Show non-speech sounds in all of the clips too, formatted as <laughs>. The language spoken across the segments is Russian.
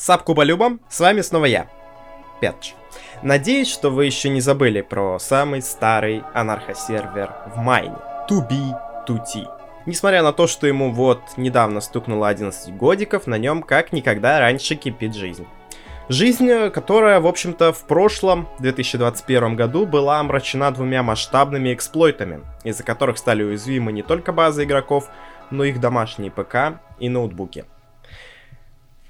Сап Кубалюбом, с вами снова я, Петч. Надеюсь, что вы еще не забыли про самый старый анархосервер в майне, 2B2T. Несмотря на то, что ему вот недавно стукнуло 11 годиков, на нем как никогда раньше кипит жизнь. Жизнь, которая, в общем-то, в прошлом, 2021 году, была омрачена двумя масштабными эксплойтами, из-за которых стали уязвимы не только базы игроков, но и их домашние ПК и ноутбуки.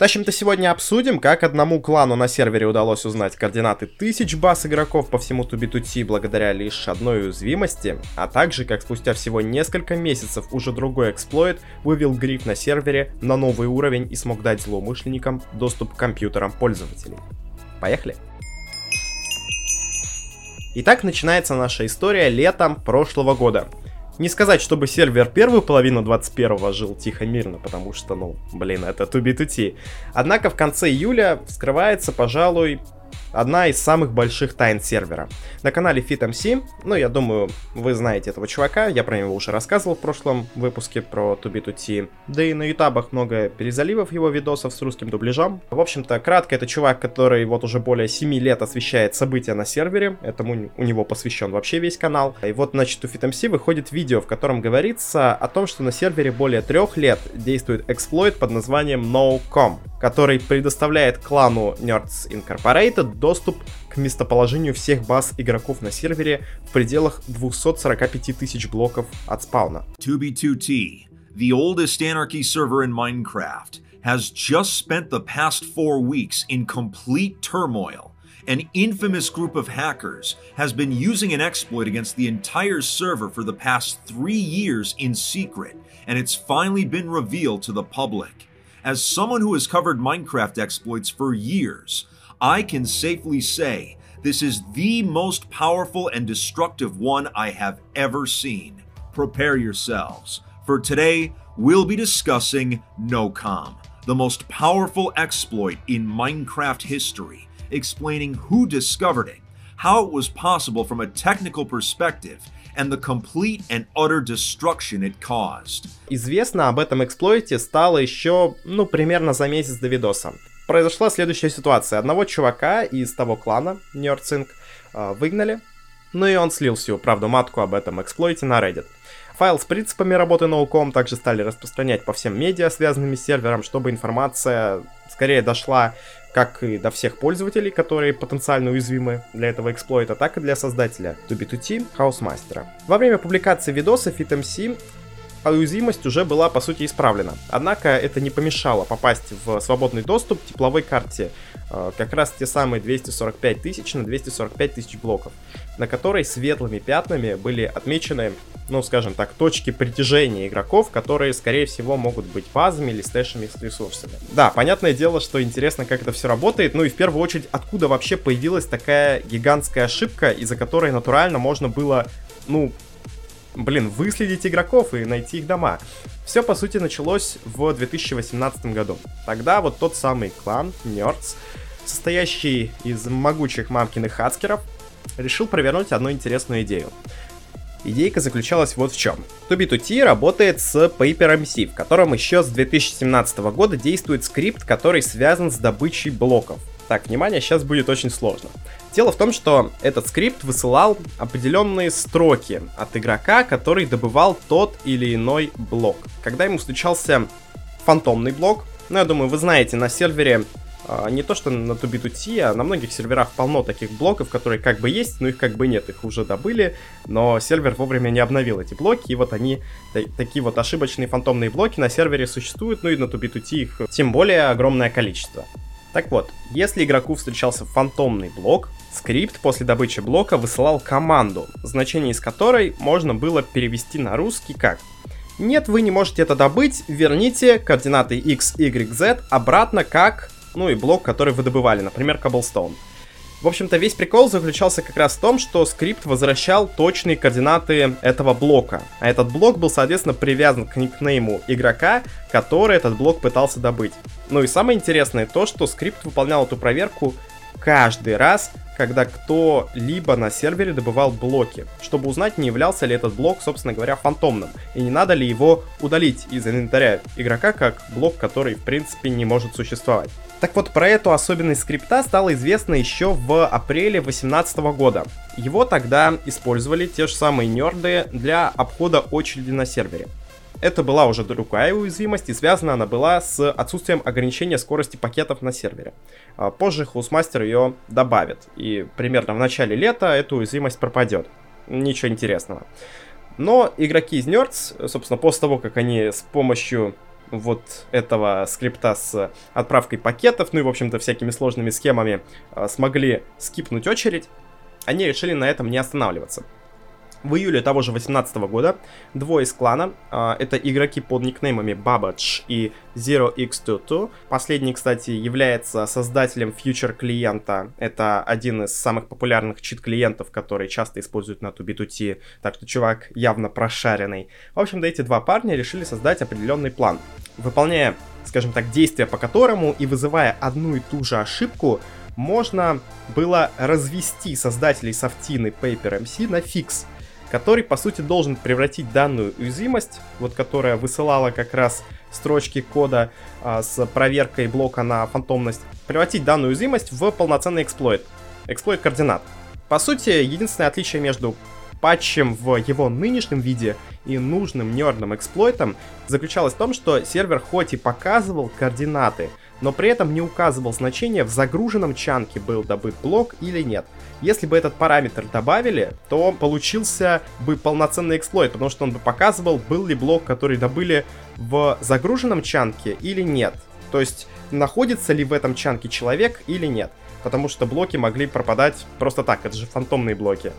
В общем-то, сегодня обсудим, как одному клану на сервере удалось узнать координаты тысяч баз игроков по всему Тубитути благодаря лишь одной уязвимости, а также как спустя всего несколько месяцев уже другой эксплойт вывел гриф на сервере на новый уровень и смог дать злоумышленникам доступ к компьютерам пользователей. Поехали! Итак, начинается наша история летом прошлого года, не сказать, чтобы сервер первую половину 21-го жил тихо-мирно, потому что, ну, блин, это 2B2T. Однако в конце июля вскрывается, пожалуй, одна из самых больших тайн сервера. На канале FitMC, ну, я думаю, вы знаете этого чувака, я про него уже рассказывал в прошлом выпуске про 2B2T, да и на ютабах много перезаливов его видосов с русским дубляжом. В общем-то, кратко, это чувак, который вот уже более 7 лет освещает события на сервере, этому у него посвящен вообще весь канал. И вот, значит, у FitMC выходит видео, в котором говорится о том, что на сервере более трех лет действует эксплойт под названием NoCom, который предоставляет клану Nerds Incorporated доступ к местоположению всех баз игроков на сервере в пределах 245 тысяч блоков от спауна. 2B2T, the oldest anarchy server in Minecraft, has just spent the past four weeks in complete turmoil. An infamous group of hackers has been using an exploit against the entire server for the past three years in secret, and it's finally been revealed to the public. As someone who has covered Minecraft exploits for years, I can safely say this is the most powerful and destructive one I have ever seen. Prepare yourselves, for today we'll be discussing NOCOM, the most powerful exploit in Minecraft history, explaining who discovered it, how it was possible from a technical perspective, and the complete and utter destruction it caused. Известно об этом эксплойте стало еще, ну, примерно за месяц до видоса. произошла следующая ситуация. Одного чувака из того клана, Нёрцинг, а, выгнали, ну и он слил всю правду матку об этом эксплойте на Reddit. Файл с принципами работы ноуком также стали распространять по всем медиа, связанным с сервером, чтобы информация скорее дошла как и до всех пользователей, которые потенциально уязвимы для этого эксплойта, так и для создателя 2B2T Хаусмастера. Во время публикации видоса FitMC а уязвимость уже была по сути исправлена. Однако это не помешало попасть в свободный доступ к тепловой карте, э, как раз те самые 245 тысяч на 245 тысяч блоков, на которой светлыми пятнами были отмечены, ну скажем так, точки притяжения игроков, которые скорее всего могут быть базами или стэшами с ресурсами. Да, понятное дело, что интересно, как это все работает, ну и в первую очередь, откуда вообще появилась такая гигантская ошибка, из-за которой натурально можно было, ну, блин, выследить игроков и найти их дома. Все, по сути, началось в 2018 году. Тогда вот тот самый клан Nerds, состоящий из могучих мамкиных хацкеров, решил провернуть одну интересную идею. Идейка заключалась вот в чем. 2B2T работает с PaperMC, в котором еще с 2017 года действует скрипт, который связан с добычей блоков. Так, внимание, сейчас будет очень сложно. Дело в том, что этот скрипт высылал определенные строки от игрока, который добывал тот или иной блок. Когда ему встречался фантомный блок, ну, я думаю, вы знаете, на сервере не то что на 2B2T, а на многих серверах полно таких блоков, которые как бы есть, но их как бы нет, их уже добыли, но сервер вовремя не обновил эти блоки, и вот они, такие вот ошибочные фантомные блоки на сервере существуют, ну и на 2B2T их тем более огромное количество. Так вот, если игроку встречался фантомный блок, скрипт после добычи блока высылал команду, значение из которой можно было перевести на русский как «Нет, вы не можете это добыть, верните координаты x, y, z обратно как...» Ну и блок, который вы добывали, например, Cobblestone. В общем-то, весь прикол заключался как раз в том, что скрипт возвращал точные координаты этого блока. А этот блок был, соответственно, привязан к никнейму игрока, который этот блок пытался добыть. Ну и самое интересное то, что скрипт выполнял эту проверку каждый раз, когда кто-либо на сервере добывал блоки, чтобы узнать, не являлся ли этот блок, собственно говоря, фантомным, и не надо ли его удалить из инвентаря игрока как блок, который, в принципе, не может существовать. Так вот, про эту особенность скрипта стало известно еще в апреле 2018 года. Его тогда использовали те же самые нерды для обхода очереди на сервере. Это была уже другая уязвимость, и связана она была с отсутствием ограничения скорости пакетов на сервере. А, позже Хаусмастер ее добавит, и примерно в начале лета эта уязвимость пропадет. Ничего интересного. Но игроки из Nerds, собственно, после того, как они с помощью вот этого скрипта с отправкой пакетов, ну и, в общем-то, всякими сложными схемами а, смогли скипнуть очередь, они решили на этом не останавливаться. В июле того же 2018 года двое из клана, э, это игроки под никнеймами Babbage и ZeroX22. Последний, кстати, является создателем Future клиента. Это один из самых популярных чит-клиентов, которые часто используют на 2B2T, так что чувак явно прошаренный. В общем-то, эти два парня решили создать определенный план. Выполняя, скажем так, действия по которому и вызывая одну и ту же ошибку, можно было развести создателей софтины Paper MC на фикс — который, по сути, должен превратить данную уязвимость, вот которая высылала как раз строчки кода а, с проверкой блока на фантомность, превратить данную уязвимость в полноценный эксплойт. Эксплойт координат. По сути, единственное отличие между патчем в его нынешнем виде и нужным нердным эксплойтом заключалось в том, что сервер хоть и показывал координаты, но при этом не указывал значение, в загруженном чанке был добыт блок или нет. Если бы этот параметр добавили, то получился бы полноценный эксплойт, потому что он бы показывал, был ли блок, который добыли в загруженном чанке или нет. То есть, находится ли в этом чанке человек или нет. Потому что блоки могли пропадать просто так, это же фантомные блоки.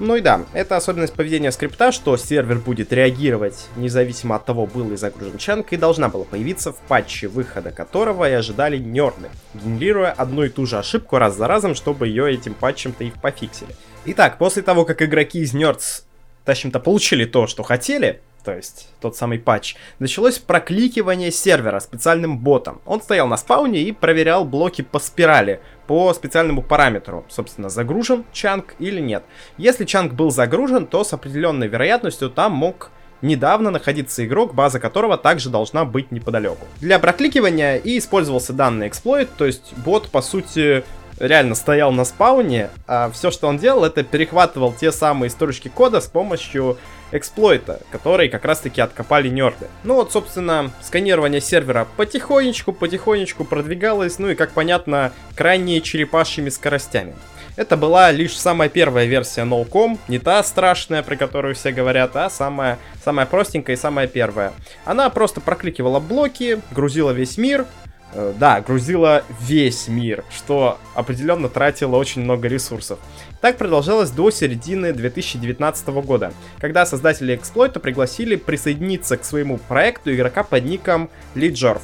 Ну и да, это особенность поведения скрипта, что сервер будет реагировать независимо от того, был ли загружен чанк, и должна была появиться в патче, выхода которого и ожидали нерды, генерируя одну и ту же ошибку раз за разом, чтобы ее этим патчем-то и пофиксили. Итак, после того, как игроки из Nerds, тащим-то, получили то, что хотели, то есть тот самый патч, началось прокликивание сервера специальным ботом. Он стоял на спауне и проверял блоки по спирали, по специальному параметру, собственно, загружен чанк или нет. Если чанк был загружен, то с определенной вероятностью там мог недавно находиться игрок, база которого также должна быть неподалеку. Для прокликивания и использовался данный эксплойт, то есть бот, по сути, реально стоял на спауне, а все, что он делал, это перехватывал те самые строчки кода с помощью эксплойта, который как раз-таки откопали нерды. Ну вот, собственно, сканирование сервера потихонечку-потихонечку продвигалось, ну и, как понятно, крайне черепашьими скоростями. Это была лишь самая первая версия NoCom, не та страшная, про которую все говорят, а самая, самая простенькая и самая первая. Она просто прокликивала блоки, грузила весь мир, да, грузила весь мир, что определенно тратило очень много ресурсов. Так продолжалось до середины 2019 года, когда создатели эксплойта пригласили присоединиться к своему проекту игрока под ником Лиджорф.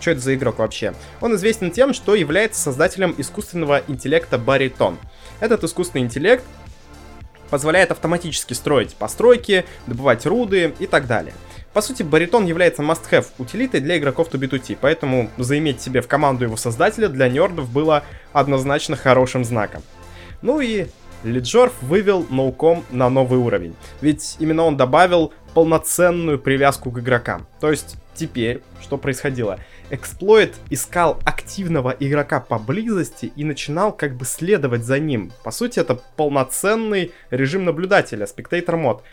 Что это за игрок вообще? Он известен тем, что является создателем искусственного интеллекта Баритон. Этот искусственный интеллект позволяет автоматически строить постройки, добывать руды и так далее. По сути, баритон является must-have утилитой для игроков 2B2T, поэтому заиметь себе в команду его создателя для нердов было однозначно хорошим знаком. Ну и Лиджорф вывел ноуком на новый уровень, ведь именно он добавил полноценную привязку к игрокам. То есть теперь, что происходило? Эксплойт искал активного игрока поблизости и начинал как бы следовать за ним. По сути, это полноценный режим наблюдателя, спектатор мод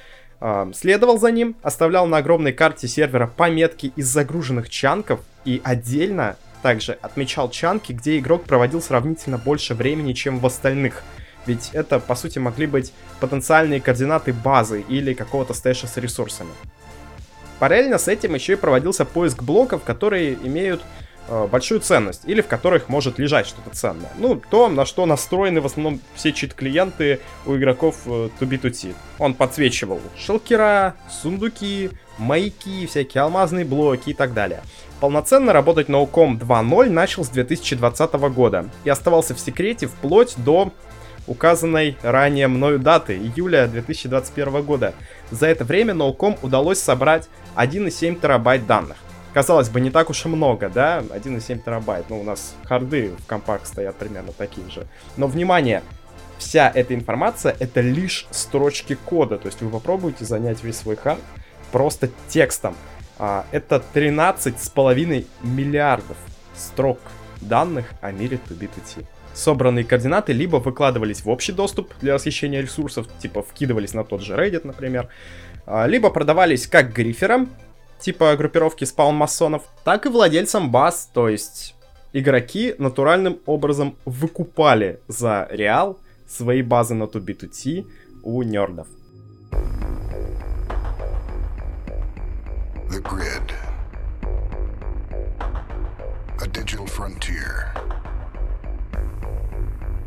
следовал за ним, оставлял на огромной карте сервера пометки из загруженных чанков и отдельно также отмечал чанки, где игрок проводил сравнительно больше времени, чем в остальных. Ведь это, по сути, могли быть потенциальные координаты базы или какого-то стэша с ресурсами. Параллельно с этим еще и проводился поиск блоков, которые имеют большую ценность, или в которых может лежать что-то ценное. Ну, то, на что настроены в основном все чит-клиенты у игроков 2B2T. Э, Он подсвечивал шелкера, сундуки, маяки, всякие алмазные блоки и так далее. Полноценно работать Ocom 2.0 начал с 2020 года и оставался в секрете вплоть до указанной ранее мною даты, июля 2021 года. За это время Ноуком удалось собрать 1,7 терабайт данных. Казалось бы, не так уж и много, да? 1,7 терабайт. Ну, у нас харды в компах стоят примерно такие же. Но, внимание, вся эта информация это лишь строчки кода. То есть вы попробуйте занять весь свой хард просто текстом. А, это 13,5 миллиардов строк данных о мире 2B2T. Собранные координаты либо выкладывались в общий доступ для расхищения ресурсов, типа вкидывались на тот же Reddit, например, а, либо продавались как гриферам, типа группировки спаун-масонов, так и владельцам баз, то есть игроки натуральным образом выкупали за реал свои базы на 2B2T у нердов. The grid. A digital frontier.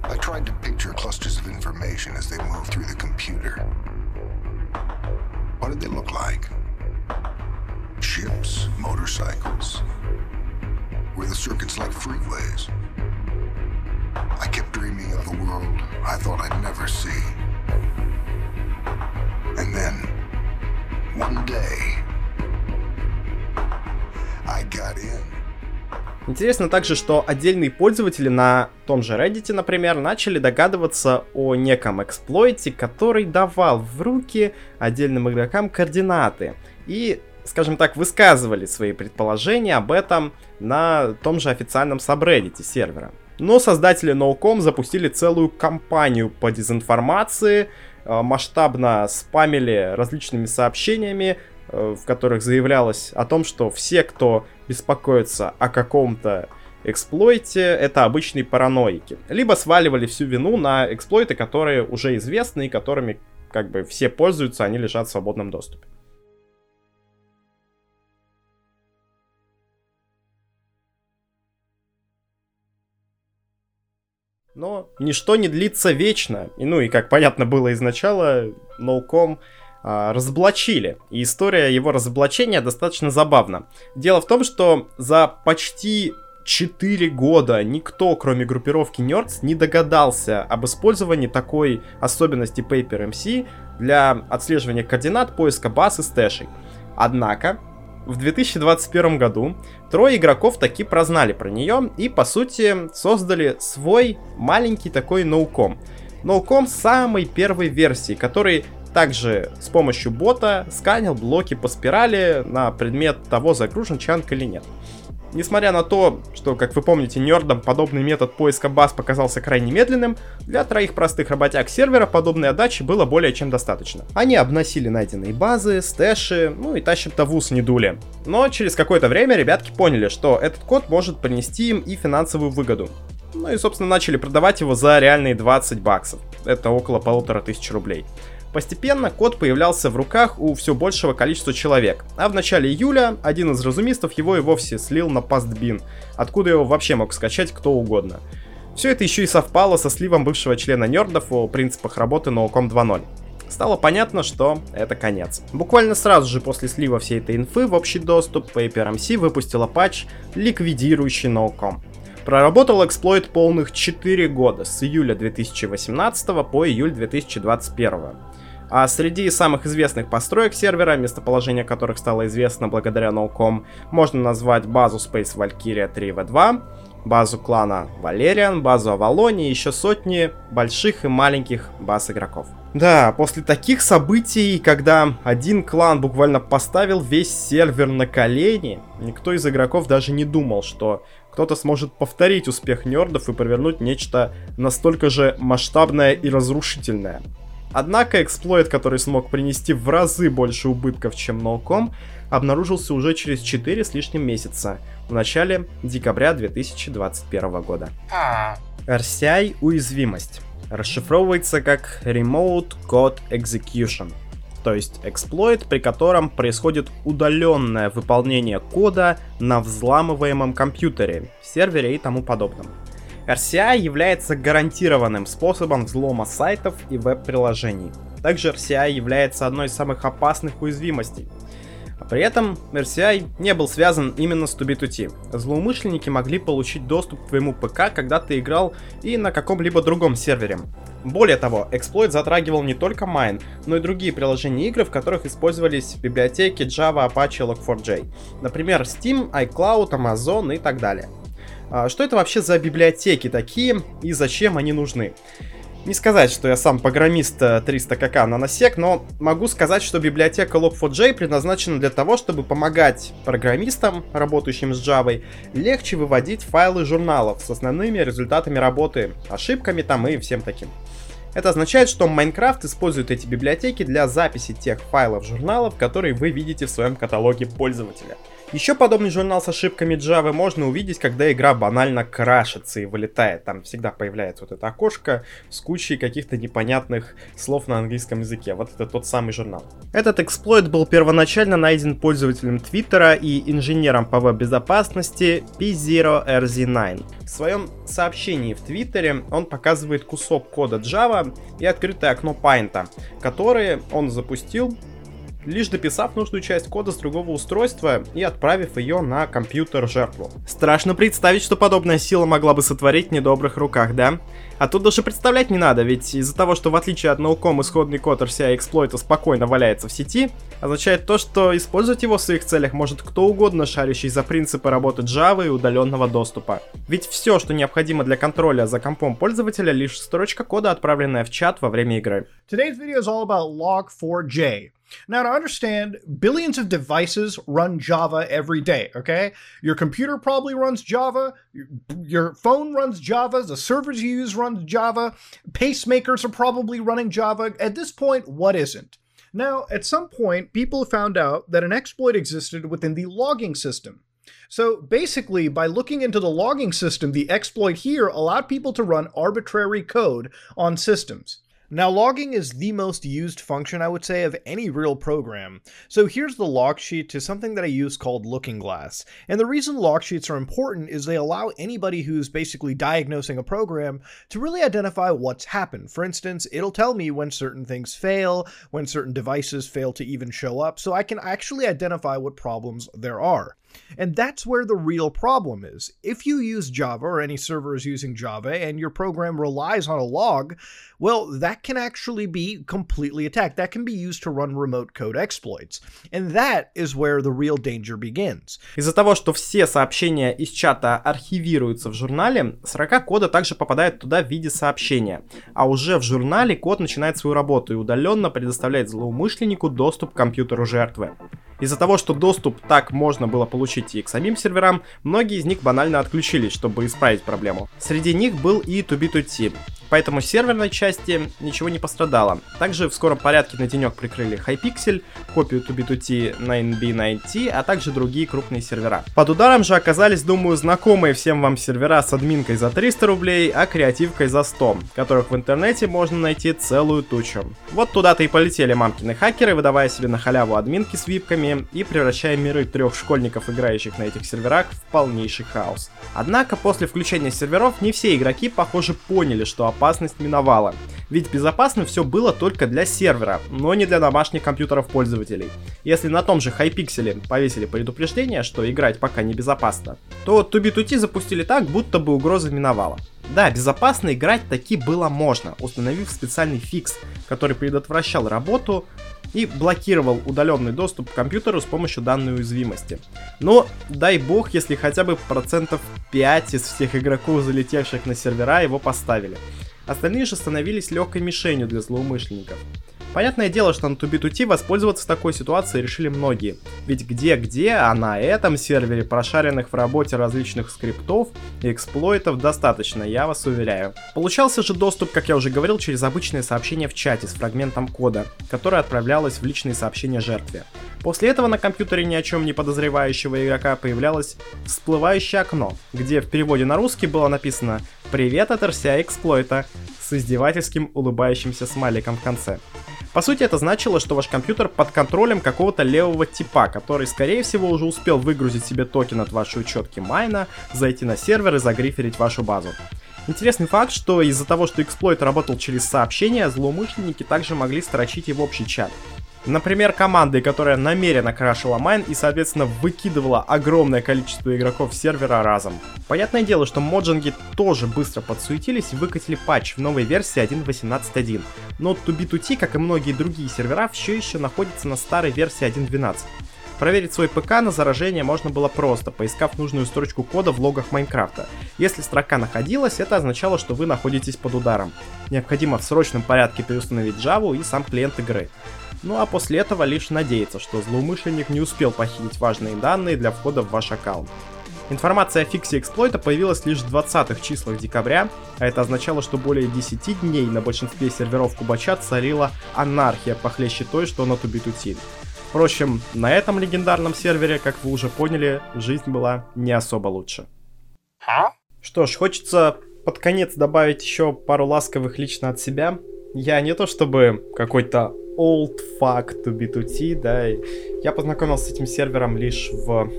I tried to picture clusters of information as they move through the computer. What did they look like? Ships, motorcycles. The circuits like freeways? I kept dreaming of the world I thought I'd never see. And then, one day, I got in. Интересно также, что отдельные пользователи на том же Reddit, например, начали догадываться о неком эксплойте, который давал в руки отдельным игрокам координаты. И, скажем так, высказывали свои предположения об этом на том же официальном сабреддите сервера. Но создатели NoCom запустили целую кампанию по дезинформации, э, масштабно спамили различными сообщениями, Э, в которых заявлялось о том, что все, кто беспокоится о каком-то эксплойте, это обычные параноики. Либо сваливали всю вину на эксплойты, которые уже известны и которыми как бы все пользуются, они лежат в свободном доступе. Но ничто не длится вечно. И, ну и как понятно было изначала, Ноуком а, разоблачили. И история его разоблачения достаточно забавна. Дело в том, что за почти 4 года никто, кроме группировки Nerds, не догадался об использовании такой особенности PaperMC для отслеживания координат, поиска баз и стэшей. Однако, в 2021 году трое игроков таки прознали про нее и, по сути, создали свой маленький такой ноуком. Ноуком самой первой версии, который также с помощью бота сканил блоки по спирали на предмет того, загружен чанк или нет. Несмотря на то, что, как вы помните, нердам подобный метод поиска баз показался крайне медленным, для троих простых работяг сервера подобной отдачи было более чем достаточно. Они обносили найденные базы, стэши, ну и тащим-то ус не дули. Но через какое-то время ребятки поняли, что этот код может принести им и финансовую выгоду. Ну и, собственно, начали продавать его за реальные 20 баксов. Это около полутора тысяч рублей. Постепенно код появлялся в руках у все большего количества человек, а в начале июля один из разумистов его и вовсе слил на пастбин, откуда его вообще мог скачать кто угодно. Все это еще и совпало со сливом бывшего члена нердов о принципах работы Науком 2.0 стало понятно, что это конец. Буквально сразу же после слива всей этой инфы в общий доступ PaperMC выпустила патч, ликвидирующий Nocom. Проработал эксплойт полных 4 года, с июля 2018 по июль 2021. А среди самых известных построек сервера, местоположение которых стало известно благодаря Nocom, можно назвать базу Space Valkyria 3v2, базу клана Valerian, базу Авалони и еще сотни больших и маленьких баз игроков. Да, после таких событий, когда один клан буквально поставил весь сервер на колени, никто из игроков даже не думал, что кто-то сможет повторить успех нердов и провернуть нечто настолько же масштабное и разрушительное. Однако эксплойт, который смог принести в разы больше убытков, чем Nocom, обнаружился уже через 4 с лишним месяца, в начале декабря 2021 года. А. RCI уязвимость. Расшифровывается как Remote Code Execution, то есть эксплойт, при котором происходит удаленное выполнение кода на взламываемом компьютере, сервере и тому подобном. RCI является гарантированным способом взлома сайтов и веб-приложений. Также RCI является одной из самых опасных уязвимостей. При этом RCI не был связан именно с 2B2T. Злоумышленники могли получить доступ к твоему ПК, когда ты играл и на каком-либо другом сервере. Более того, эксплойт затрагивал не только Mine, но и другие приложения игры, в которых использовались библиотеки Java, Apache, Log4j. Например, Steam, iCloud, Amazon и так далее. А, что это вообще за библиотеки такие и зачем они нужны? Не сказать, что я сам программист 300 КК на насек, но могу сказать, что библиотека Log4j предназначена для того, чтобы помогать программистам, работающим с Java, легче выводить файлы журналов с основными результатами работы, ошибками там и всем таким. Это означает, что Minecraft использует эти библиотеки для записи тех файлов журналов, которые вы видите в своем каталоге пользователя. Еще подобный журнал с ошибками Java можно увидеть, когда игра банально крашится и вылетает. Там всегда появляется вот это окошко с кучей каких-то непонятных слов на английском языке. Вот это тот самый журнал. Этот эксплойт был первоначально найден пользователем Твиттера и инженером по веб-безопасности P0RZ9. В своем сообщении в Твиттере он показывает кусок кода Java и открытое окно Paint, которые он запустил лишь дописав нужную часть кода с другого устройства и отправив ее на компьютер жертву. Страшно представить, что подобная сила могла бы сотворить в недобрых руках, да? А тут даже представлять не надо, ведь из-за того, что в отличие от науком исходный код RCI эксплойта спокойно валяется в сети, означает то, что использовать его в своих целях может кто угодно, шарящий за принципы работы Java и удаленного доступа. Ведь все, что необходимо для контроля за компом пользователя, лишь строчка кода, отправленная в чат во время игры. Today's video is all about log4j. Now, to understand, billions of devices run Java every day, okay? Your computer probably runs Java, your phone runs Java, the servers you use run Java, pacemakers are probably running Java. At this point, what isn't? Now, at some point, people found out that an exploit existed within the logging system. So basically, by looking into the logging system, the exploit here allowed people to run arbitrary code on systems. Now, logging is the most used function, I would say, of any real program. So here's the log sheet to something that I use called Looking Glass. And the reason log sheets are important is they allow anybody who's basically diagnosing a program to really identify what's happened. For instance, it'll tell me when certain things fail, when certain devices fail to even show up, so I can actually identify what problems there are. And that's where the real problem is. If you use Java or any server is using Java and your program relies on a log, well, that can actually be completely attacked. That can be used to run remote code exploits. And that is where the real danger begins. Из-за того, что все сообщения из чата архивируются в журнале, строка кода также попадает туда в виде сообщения. А уже в журнале код начинает свою работу и удаленно предоставляет злоумышленнику доступ к компьютеру жертвы. Из-за того, что доступ так можно было получить и к самим серверам, многие из них банально отключились, чтобы исправить проблему. Среди них был и 2B2T, поэтому серверной части ничего не пострадало. Также в скором порядке на денек прикрыли Hypixel, копию 2B2T 9B9T, а также другие крупные сервера. Под ударом же оказались, думаю, знакомые всем вам сервера с админкой за 300 рублей, а креативкой за 100, которых в интернете можно найти целую тучу. Вот туда-то и полетели мамкины хакеры, выдавая себе на халяву админки с випками, и превращая миры трех школьников, играющих на этих серверах, в полнейший хаос. Однако после включения серверов не все игроки, похоже, поняли, что опасность миновала. Ведь безопасно все было только для сервера, но не для домашних компьютеров пользователей. Если на том же Hypixel повесили предупреждение, что играть пока не безопасно, то 2B2T запустили так, будто бы угроза миновала. Да, безопасно играть таки было можно, установив специальный фикс, который предотвращал работу и блокировал удаленный доступ к компьютеру с помощью данной уязвимости. Но дай бог, если хотя бы процентов 5 из всех игроков, залетевших на сервера, его поставили. Остальные же становились легкой мишенью для злоумышленников. Понятное дело, что на 2B2T воспользоваться такой ситуацией решили многие. Ведь где-где, а на этом сервере прошаренных в работе различных скриптов и эксплойтов достаточно, я вас уверяю. Получался же доступ, как я уже говорил, через обычное сообщение в чате с фрагментом кода, которое отправлялось в личные сообщения жертве. После этого на компьютере ни о чем не подозревающего игрока появлялось всплывающее окно, где в переводе на русский было написано «Привет от RCE эксплойта» с издевательским улыбающимся смайликом в конце. По сути, это значило, что ваш компьютер под контролем какого-то левого типа, который, скорее всего, уже успел выгрузить себе токен от вашей учетки майна, зайти на сервер и загриферить вашу базу. Интересный факт, что из-за того, что эксплойт работал через сообщения, злоумышленники также могли строчить и в общий чат. Например, командой, которая намеренно крашила майн и, соответственно, выкидывала огромное количество игроков сервера разом. Понятное дело, что моджинги тоже быстро подсуетились и выкатили патч в новой версии 1.18.1. Но 2B2T, как и многие другие сервера, все еще находится на старой версии 1.12. Проверить свой ПК на заражение можно было просто, поискав нужную строчку кода в логах Майнкрафта. Если строка находилась, это означало, что вы находитесь под ударом. Необходимо в срочном порядке переустановить Java и сам клиент игры. Ну а после этого лишь надеяться, что злоумышленник не успел похитить важные данные для входа в ваш аккаунт. Информация о фиксе эксплойта появилась лишь в 20-х числах декабря, а это означало, что более 10 дней на большинстве серверов Кубача царила анархия похлеще той, что на Тубитутин. Впрочем, на этом легендарном сервере, как вы уже поняли, жизнь была не особо лучше. А? Что ж, хочется под конец добавить еще пару ласковых лично от себя. Я не то чтобы какой-то old fuck to B2T, да, я познакомился с этим сервером лишь в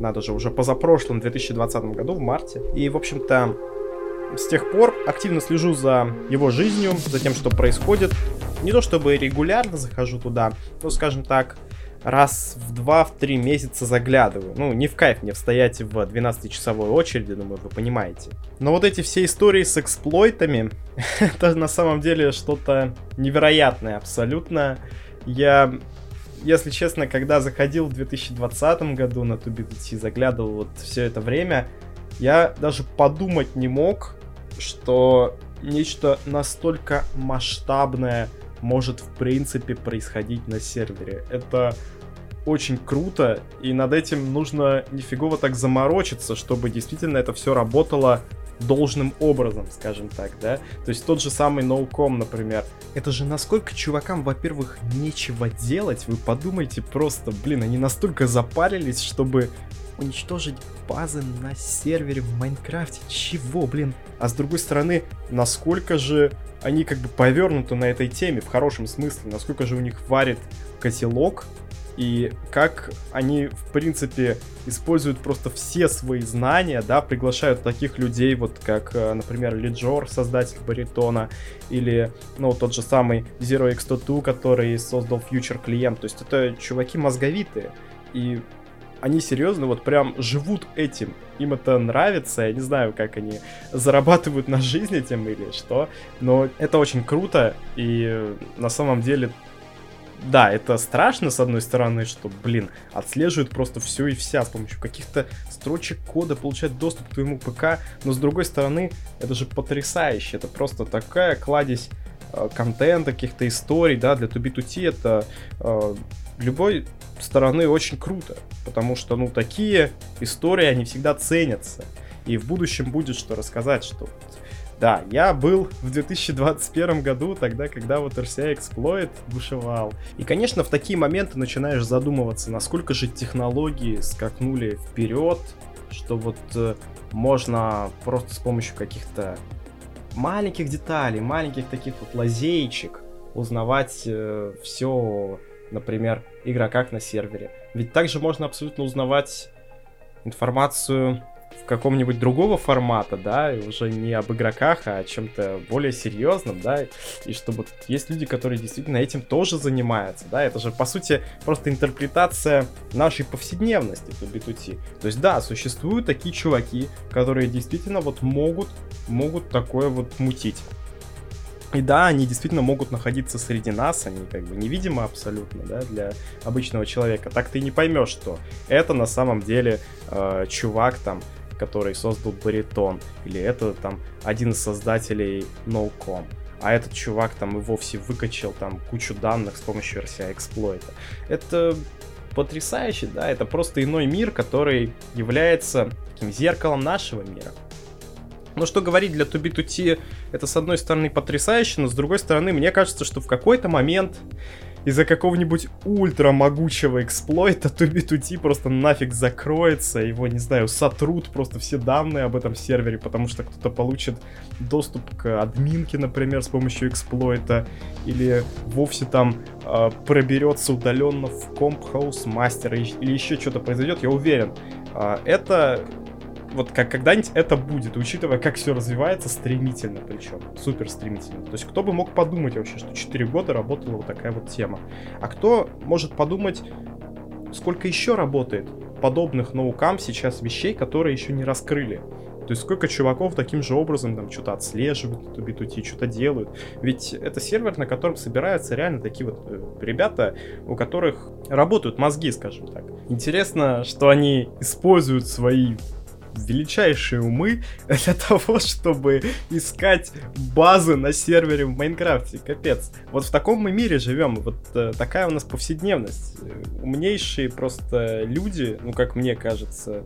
надо же, уже позапрошлом 2020 году, в марте. И, в общем-то, с тех пор активно слежу за его жизнью, за тем, что происходит. Не то чтобы регулярно захожу туда, но, скажем так, раз в два, в три месяца заглядываю. Ну, не в кайф мне стоять в 12-часовой очереди, думаю, вы понимаете. Но вот эти все истории с эксплойтами, <laughs> это на самом деле что-то невероятное абсолютно. Я если честно, когда заходил в 2020 году на TubiDT, заглядывал вот все это время, я даже подумать не мог, что нечто настолько масштабное может в принципе происходить на сервере. Это очень круто, и над этим нужно нифигово так заморочиться, чтобы действительно это все работало должным образом, скажем так, да. То есть тот же самый ноуком, например. Это же насколько чувакам, во-первых, нечего делать, вы подумайте просто, блин, они настолько запарились, чтобы уничтожить базы на сервере в Майнкрафте. Чего, блин? А с другой стороны, насколько же они как бы повернуты на этой теме, в хорошем смысле, насколько же у них варит котелок, и как они, в принципе, используют просто все свои знания, да, приглашают таких людей, вот как, э, например, Лиджор, создатель Баритона, или, ну, тот же самый Zero X102, который создал Future клиент. То есть это чуваки мозговитые, и они серьезно вот прям живут этим. Им это нравится, я не знаю, как они зарабатывают на жизнь этим или что, но это очень круто, и на самом деле да, это страшно, с одной стороны, что, блин, отслеживают просто все и вся с помощью каких-то строчек кода, получают доступ к твоему ПК, но с другой стороны, это же потрясающе, это просто такая кладезь э, контента, каких-то историй, да, для 2B2T это э, любой стороны очень круто, потому что, ну, такие истории, они всегда ценятся, и в будущем будет что рассказать, что да, я был в 2021 году, тогда, когда вот RCA Exploit бушевал. И, конечно, в такие моменты начинаешь задумываться, насколько же технологии скакнули вперед, что вот э, можно просто с помощью каких-то маленьких деталей, маленьких таких вот лазеечек узнавать э, все, например, игроках на сервере. Ведь также можно абсолютно узнавать информацию в каком-нибудь другого формата, да, и уже не об игроках, а о чем-то более серьезном, да, и чтобы есть люди, которые действительно этим тоже занимаются, да, это же, по сути, просто интерпретация нашей повседневности по B2T. То есть, да, существуют такие чуваки, которые действительно вот могут, могут такое вот мутить. И да, они действительно могут находиться среди нас, они как бы невидимы абсолютно, да, для обычного человека. Так ты не поймешь, что это на самом деле э, чувак там который создал Баритон, или это там один из создателей NoCom. А этот чувак там и вовсе выкачал там кучу данных с помощью RCI эксплойта. Это потрясающе, да, это просто иной мир, который является таким зеркалом нашего мира. Но что говорить, для 2B2T это с одной стороны потрясающе, но с другой стороны мне кажется, что в какой-то момент из-за какого-нибудь ультра могучего эксплойта TubiTuti просто нафиг закроется, его, не знаю, сотрут просто все данные об этом сервере, потому что кто-то получит доступ к админке, например, с помощью эксплойта, или вовсе там э, проберется удаленно в комп Hausemaster а, или еще что-то произойдет, я уверен. Э, это вот как когда-нибудь это будет, учитывая, как все развивается стремительно, причем супер стремительно. То есть кто бы мог подумать вообще, что 4 года работала вот такая вот тема. А кто может подумать, сколько еще работает подобных NoCom у сейчас вещей, которые еще не раскрыли. То есть сколько чуваков таким же образом там что-то отслеживают, 2b2t, что-то делают. Ведь это сервер, на котором собираются реально такие вот э, ребята, у которых работают мозги, скажем так. Интересно, что они используют свои величайшие умы <laughs> для того, чтобы искать базы на сервере в Майнкрафте. Капец. Вот в таком мы мире живем. Вот э, такая у нас повседневность. Умнейшие просто люди, ну, как мне кажется,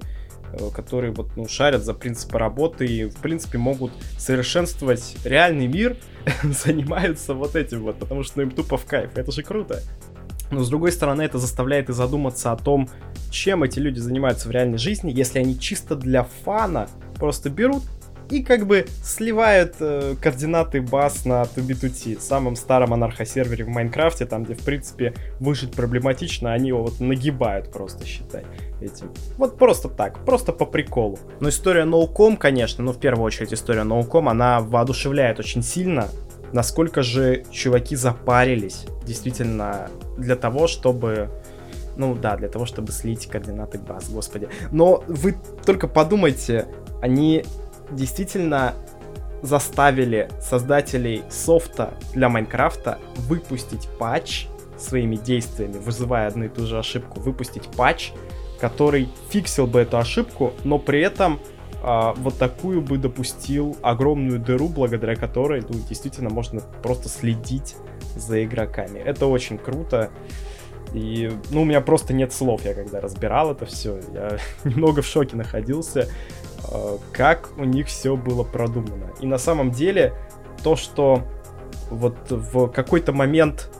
э, которые вот, ну, шарят за принципы работы и, в принципе, могут совершенствовать реальный мир, <laughs> занимаются вот этим вот, потому что ну, им тупо в кайф. Это же круто. Но с другой стороны, это заставляет и задуматься о том, чем эти люди занимаются в реальной жизни, если они чисто для фана просто берут и как бы сливают э, координаты баз на 2B2T, самом старом анархосервере в Майнкрафте, там, где, в принципе, выжить проблематично, они его вот нагибают просто, считай, этим. Вот просто так, просто по приколу. Но история Ноуком, конечно, ну, в первую очередь история Ноуком, она воодушевляет очень сильно, насколько же чуваки запарились действительно для того, чтобы ну да, для того, чтобы слить координаты баз, господи. Но вы только подумайте, они действительно заставили создателей софта для Майнкрафта выпустить патч своими действиями, вызывая одну и ту же ошибку, выпустить патч, который фиксил бы эту ошибку, но при этом а, вот такую бы допустил огромную дыру, благодаря которой ну, действительно можно просто следить за игроками. Это очень круто. И, ну, у меня просто нет слов, я когда разбирал это все, я <laughs> немного в шоке находился, а, как у них все было продумано. И на самом деле, то, что вот в какой-то момент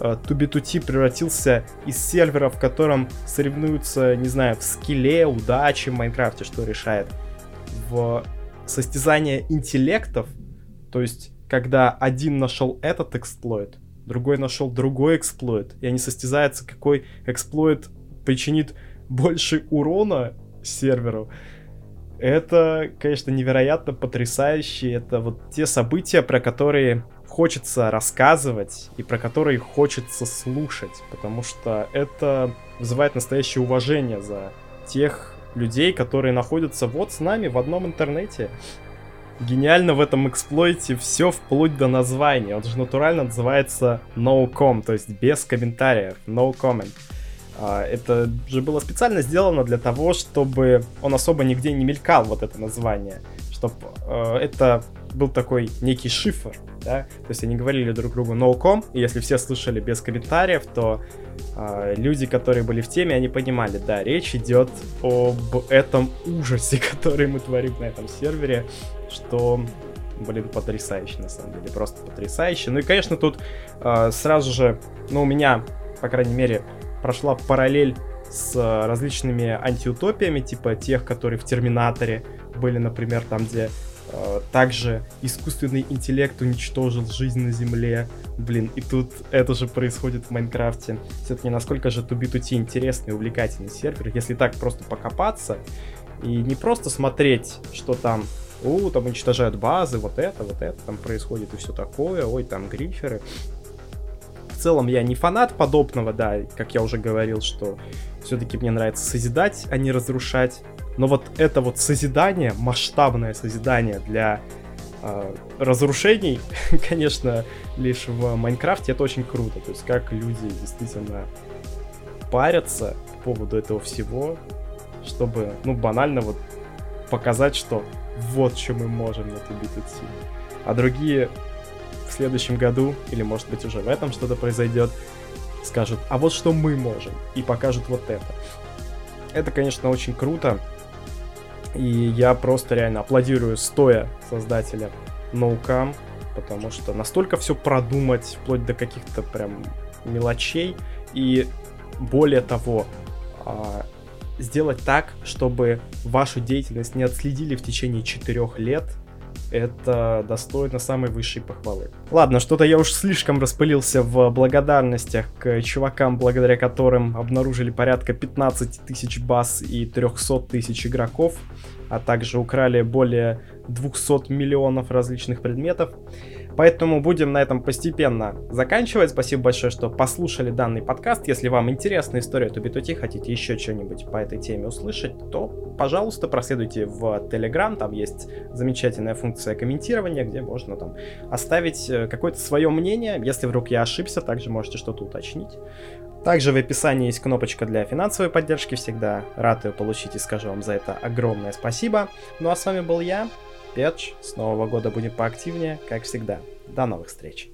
uh, 2B2T превратился из сервера, в котором соревнуются, не знаю, в скилле, удаче в Майнкрафте, что решает, в состязание интеллектов, то есть когда один нашел этот эксплойт, другой нашел другой эксплойт, и они состязаются, какой эксплойт причинит больше урона серверу. Это, конечно, невероятно потрясающе. Это вот те события, про которые хочется рассказывать и про которые хочется слушать, потому что это вызывает настоящее уважение за тех людей, которые находятся вот с нами в одном интернете. Гениально в этом эксплойте все вплоть до названия. Он же натурально называется no com, то есть без комментариев, no comment. А, это же было специально сделано для того, чтобы он особо нигде не мелькал, вот это название. Чтобы э, это был такой некий шифр, да, то есть они говорили друг другу no-com, и если все слышали без комментариев, то э, люди, которые были в теме, они понимали, да, речь идет об этом ужасе, <laughs> который мы творим на этом сервере, что, блин, потрясающе, на самом деле, просто потрясающе. Ну и, конечно, тут э, сразу же, ну, у меня, по крайней мере, прошла параллель с различными антиутопиями, типа тех, которые в Терминаторе были, например, там, где также искусственный интеллект уничтожил жизнь на Земле. Блин, и тут это же происходит в Майнкрафте. Все-таки насколько же 2B2T интересный и увлекательный сервер, если так просто покопаться и не просто смотреть, что там о, там уничтожают базы, вот это, вот это там происходит и все такое, ой, там гриферы. В целом я не фанат подобного, да, как я уже говорил, что все-таки мне нравится созидать, а не разрушать. Но вот это вот созидание, масштабное созидание для э, разрушений, <laughs> конечно, лишь в Майнкрафте, это очень круто. То есть как люди действительно парятся по поводу этого всего, чтобы, ну, банально вот показать, что вот что мы можем на TBTT. А другие в следующем году, или может быть уже в этом что-то произойдет, скажут, а вот что мы можем, и покажут вот это. Это, конечно, очень круто, и я просто реально аплодирую стоя создателям NoCam, потому что настолько все продумать, вплоть до каких-то прям мелочей, и более того, а, сделать так, чтобы вашу деятельность не отследили в течение четырех лет, это достойно самой высшей похвалы. Ладно, что-то я уж слишком распылился в благодарностях к чувакам, благодаря которым обнаружили порядка 15 тысяч баз и 300 тысяч игроков, а также украли более 200 миллионов различных предметов. Поэтому будем на этом постепенно заканчивать. Спасибо большое, что послушали данный подкаст. Если вам интересна история Тубитути, хотите еще что-нибудь по этой теме услышать, то, пожалуйста, проследуйте в Telegram. Там есть замечательная функция комментирования, где можно там оставить э, какое-то свое мнение. Если вдруг я ошибся, также можете что-то уточнить. Также в описании есть кнопочка для финансовой поддержки. Всегда рад ее получить и скажу вам за это огромное спасибо. Ну а с вами был я, Петч. С Нового года будем поактивнее, как всегда. До новых встреч!